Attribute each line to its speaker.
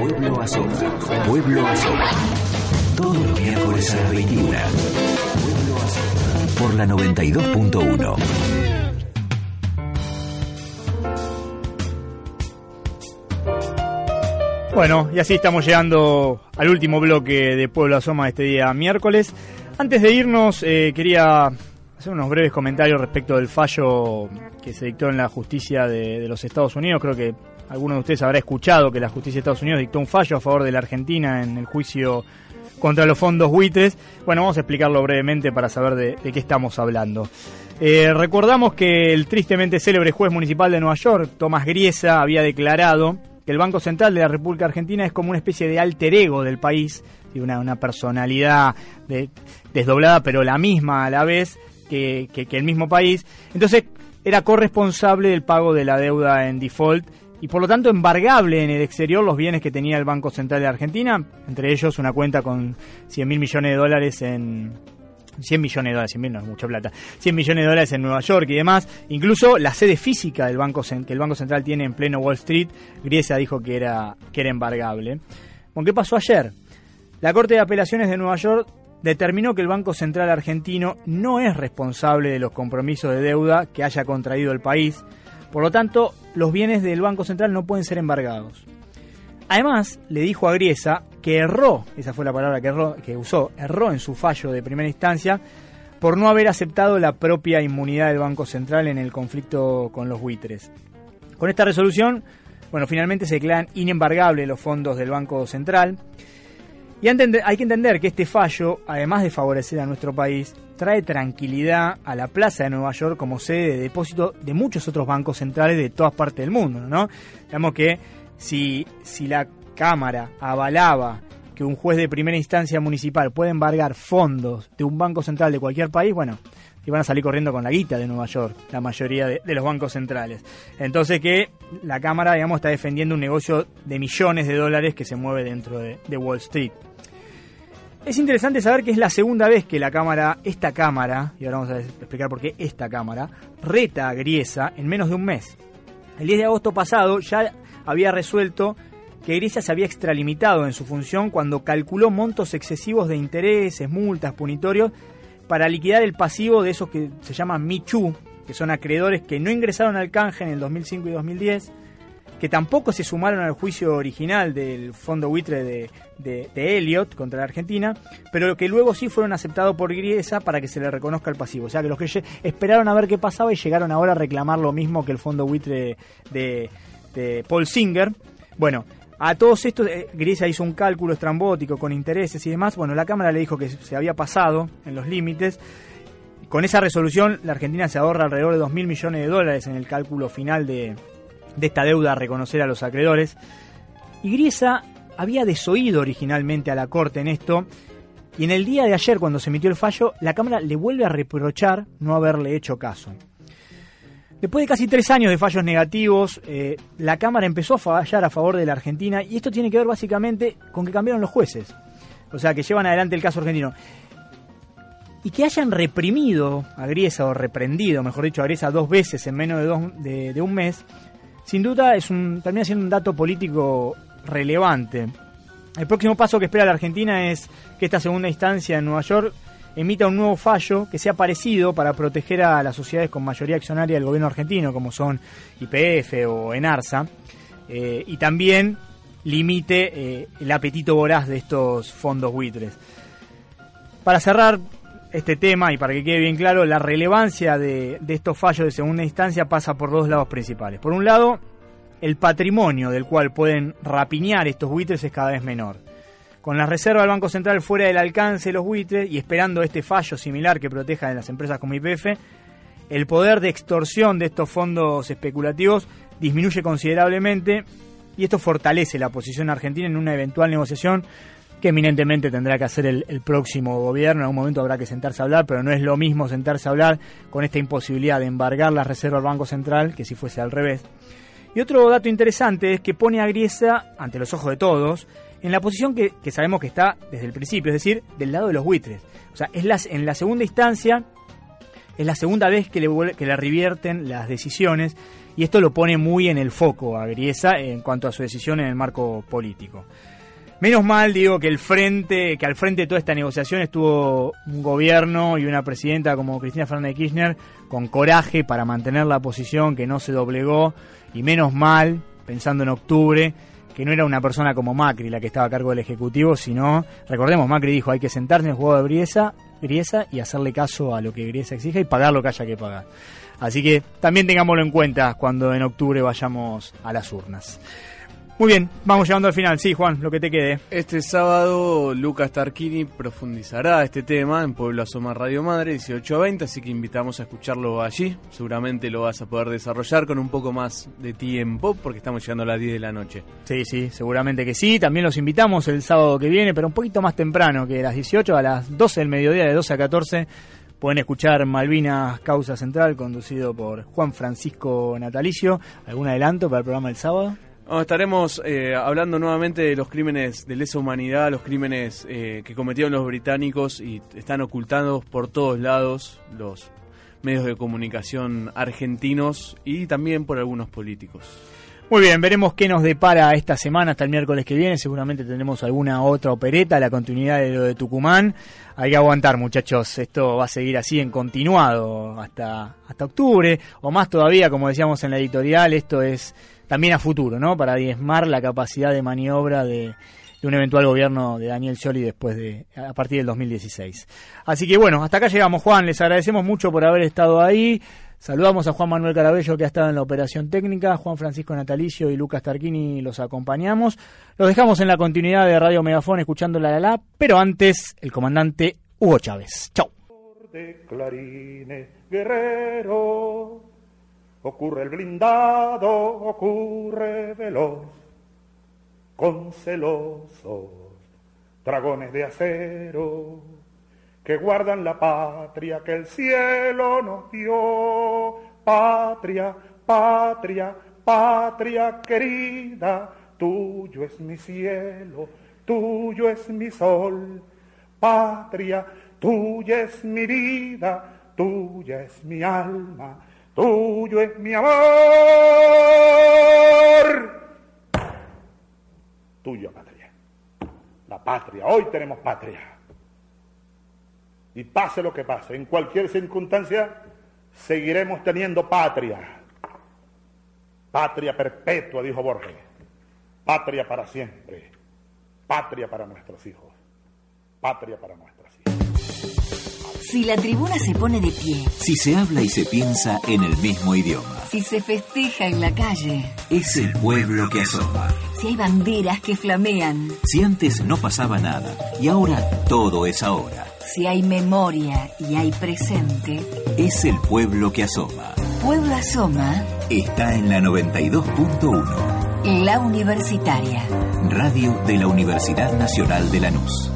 Speaker 1: Pueblo Azoka. Pueblo Azoka. Todos los miércoles a las 21. Pueblo Azoka. Por la 92.1.
Speaker 2: Bueno, y así estamos llegando al último bloque de Pueblo Asoma este día miércoles. Antes de irnos, eh, quería hacer unos breves comentarios respecto del fallo que se dictó en la justicia de, de los Estados Unidos. Creo que alguno de ustedes habrá escuchado que la justicia de Estados Unidos dictó un fallo a favor de la Argentina en el juicio contra los fondos buitres. Bueno, vamos a explicarlo brevemente para saber de, qué estamos hablando. Eh, recordamos que el tristemente célebre juez municipal de Nueva York, Tomás Griesa, había declarado que el Banco Central de la República Argentina es como una especie de alter ego del país, y una, una personalidad de- desdoblada, pero la misma a la vez que el mismo país. Entonces, era corresponsable del pago de la deuda en default y por lo tanto embargable en el exterior los bienes que tenía el Banco Central de Argentina, entre ellos una cuenta con 100 mil millones de dólares en, 100 millones de dólares, 100 mil no es mucha plata, 100 millones de dólares en Nueva York y demás, incluso la sede física del banco que el Banco Central tiene en pleno Wall Street, Griesa dijo que era, que era embargable. ¿qué pasó ayer? La Corte de Apelaciones de Nueva York determinó que el Banco Central argentino no es responsable de los compromisos de deuda que haya contraído el país, por lo tanto, los bienes del Banco Central no pueden ser embargados. Además, le dijo a Griesa que erró, esa fue la palabra que, erró, que usó, erró en su fallo de primera instancia por no haber aceptado la propia inmunidad del Banco Central en el conflicto con los buitres. Con esta resolución, bueno, finalmente se declaran inembargables los fondos del Banco Central. Y hay que entender que este fallo, además de favorecer a nuestro país, trae tranquilidad a la Plaza de Nueva York como sede de depósito de muchos otros bancos centrales de todas partes del mundo, ¿no? Digamos que si, si la Cámara avalaba que un juez de primera instancia municipal puede embargar fondos de un banco central de cualquier país, bueno, iban a salir corriendo con la guita de Nueva York, la mayoría de, los bancos centrales. Entonces que la Cámara, digamos, está defendiendo un negocio de millones de dólares que se mueve dentro de, Wall Street. Es interesante saber que es la segunda vez que la Cámara, esta Cámara, y ahora vamos a explicar por qué esta Cámara, reta a Griesa en menos de un mes. El 10 de agosto pasado ya había resuelto que Griesa se había extralimitado en su función cuando calculó montos excesivos de intereses, multas, punitorios, para liquidar el pasivo de esos que se llaman Michu, que son acreedores que no ingresaron al canje en el 2005 y 2010, que tampoco se sumaron al juicio original del fondo buitre de, de, Elliot contra la Argentina, pero que luego sí fueron aceptados por Griesa para que se le reconozca el pasivo. O sea, que los que esperaron a ver qué pasaba y llegaron ahora a reclamar lo mismo que el fondo buitre de, de Paul Singer. Bueno, a todos estos, eh, hizo un cálculo estrambótico con intereses y demás. Bueno, la Cámara le dijo que se había pasado en los límites. Con esa resolución, la Argentina se ahorra alrededor de 2 mil millones de dólares en el cálculo final de, de esta deuda a reconocer a los acreedores. Y Griesa había desoído originalmente a la Corte en esto. Y en el día de ayer, cuando se emitió el fallo, la Cámara le vuelve a reprochar no haberle hecho caso. Después de casi tres años de fallos negativos, eh, la Cámara empezó a fallar a favor de la Argentina y esto tiene que ver básicamente con que cambiaron los jueces. O sea, que llevan adelante el caso argentino. Y que hayan reprimido a Griesa, o reprendido, mejor dicho, a Griesa dos veces en menos de, dos- de- un mes, sin duda es un, termina siendo un dato político relevante. El próximo paso que espera la Argentina es que esta segunda instancia en Nueva York emita un nuevo fallo que sea parecido para proteger a las sociedades con mayoría accionaria del gobierno argentino, como son IPF o Enarsa, eh, y también limite eh, el apetito voraz de estos fondos buitres. Para cerrar este tema y para que quede bien claro, la relevancia de, de estos fallos de segunda instancia pasa por dos lados principales. Por un lado, el patrimonio del cual pueden rapiñar estos buitres es cada vez menor. Con la reserva del Banco Central fuera del alcance de los buitres y esperando este fallo similar que proteja a las empresas como IPF, el poder de extorsión de estos fondos especulativos disminuye considerablemente y esto fortalece la posición argentina en una eventual negociación que eminentemente tendrá que hacer el, próximo gobierno. En algún momento habrá que sentarse a hablar, pero no es lo mismo sentarse a hablar con esta imposibilidad de embargar las reservas del Banco Central que si fuese al revés. Y otro dato interesante es que pone a Griesa, ante los ojos de todos, en la posición que, sabemos que está desde el principio, es decir, del lado de los buitres. O sea, es en la segunda instancia, es la segunda vez que le, que le revierten las decisiones y esto lo pone muy en el foco a Griesa en cuanto a su decisión en el marco político. Menos mal, digo, que el frente, que al frente de toda esta negociación estuvo un gobierno y una presidenta como Cristina Fernández de Kirchner con coraje para mantener la posición, que no se doblegó, y menos mal, pensando en octubre, que no era una persona como Macri la que estaba a cargo del Ejecutivo, sino, recordemos, Macri dijo, hay que sentarse en el juego de Griesa, Griesa y hacerle caso a lo que Griesa exija y pagar lo que haya que pagar. Así que también tengámoslo en cuenta cuando en octubre vayamos a las urnas. Muy bien, vamos llegando al final. Sí, Juan, lo que te quede.
Speaker 3: Este sábado Lucas Tarquini profundizará este tema en Pueblo Asoma Radio Madre, 18 a 20, así que invitamos a escucharlo allí. Seguramente lo vas a poder desarrollar con un poco más de tiempo, porque estamos llegando a las 10 de la noche.
Speaker 2: Sí, sí, seguramente que sí. También los invitamos el sábado que viene, pero un poquito más temprano que las 18, a las 12 del mediodía, de 12 a 14. Pueden escuchar Malvinas Causa Central, conducido por Juan Francisco Natalicio. ¿Algún adelanto para el programa del sábado?
Speaker 3: No, estaremos eh, hablando nuevamente de los crímenes de lesa humanidad, los crímenes eh, que cometieron los británicos y están ocultados por todos lados los medios de comunicación argentinos y también por algunos políticos.
Speaker 2: Muy bien, veremos qué nos depara esta semana hasta el miércoles que viene. Seguramente tendremos alguna otra opereta, la continuidad de lo de Tucumán. Hay que aguantar, muchachos. Esto va a seguir así en continuado hasta, hasta octubre o más todavía, como decíamos en la editorial. Esto es también a futuro, ¿no? Para diezmar la capacidad de maniobra de, de un eventual gobierno de Daniel Scioli después de a partir del 2016. Así que bueno, hasta acá llegamos, Juan. Les agradecemos mucho por haber estado ahí. Saludamos a Juan Manuel Carabello que ha estado en la operación técnica, Juan Francisco Natalicio y Lucas Tarquini los acompañamos. Los dejamos en la continuidad de Radio Megafón escuchando la la la, pero antes el comandante Hugo Chávez. Chau.
Speaker 4: De guerrero, ocurre el blindado, ocurre veloz, con celosos dragones de acero que guardan la patria que el cielo nos dio. Patria, patria, patria querida, tuyo es mi cielo, tuyo es mi sol. Patria, tuya es mi vida, tuya es mi alma, tuyo es mi amor. Tuya patria. La patria, hoy tenemos patria. Y pase lo que pase, en cualquier circunstancia, seguiremos teniendo patria. Patria perpetua, dijo Borges. Patria para siempre. Patria para nuestros hijos. Patria para nuestras hijas.
Speaker 5: Si la tribuna se pone de pie.
Speaker 1: Si se habla y se piensa en el mismo idioma.
Speaker 5: Si se festeja en la calle.
Speaker 1: Es el pueblo que asoma.
Speaker 5: Si hay banderas que flamean.
Speaker 1: Si antes no pasaba nada y ahora todo es ahora.
Speaker 5: Si hay memoria y hay presente.
Speaker 1: Es el pueblo que asoma.
Speaker 5: Pueblo Asoma.
Speaker 1: Está en la 92.1.
Speaker 5: La Universitaria.
Speaker 1: Radio de la Universidad Nacional de Lanús.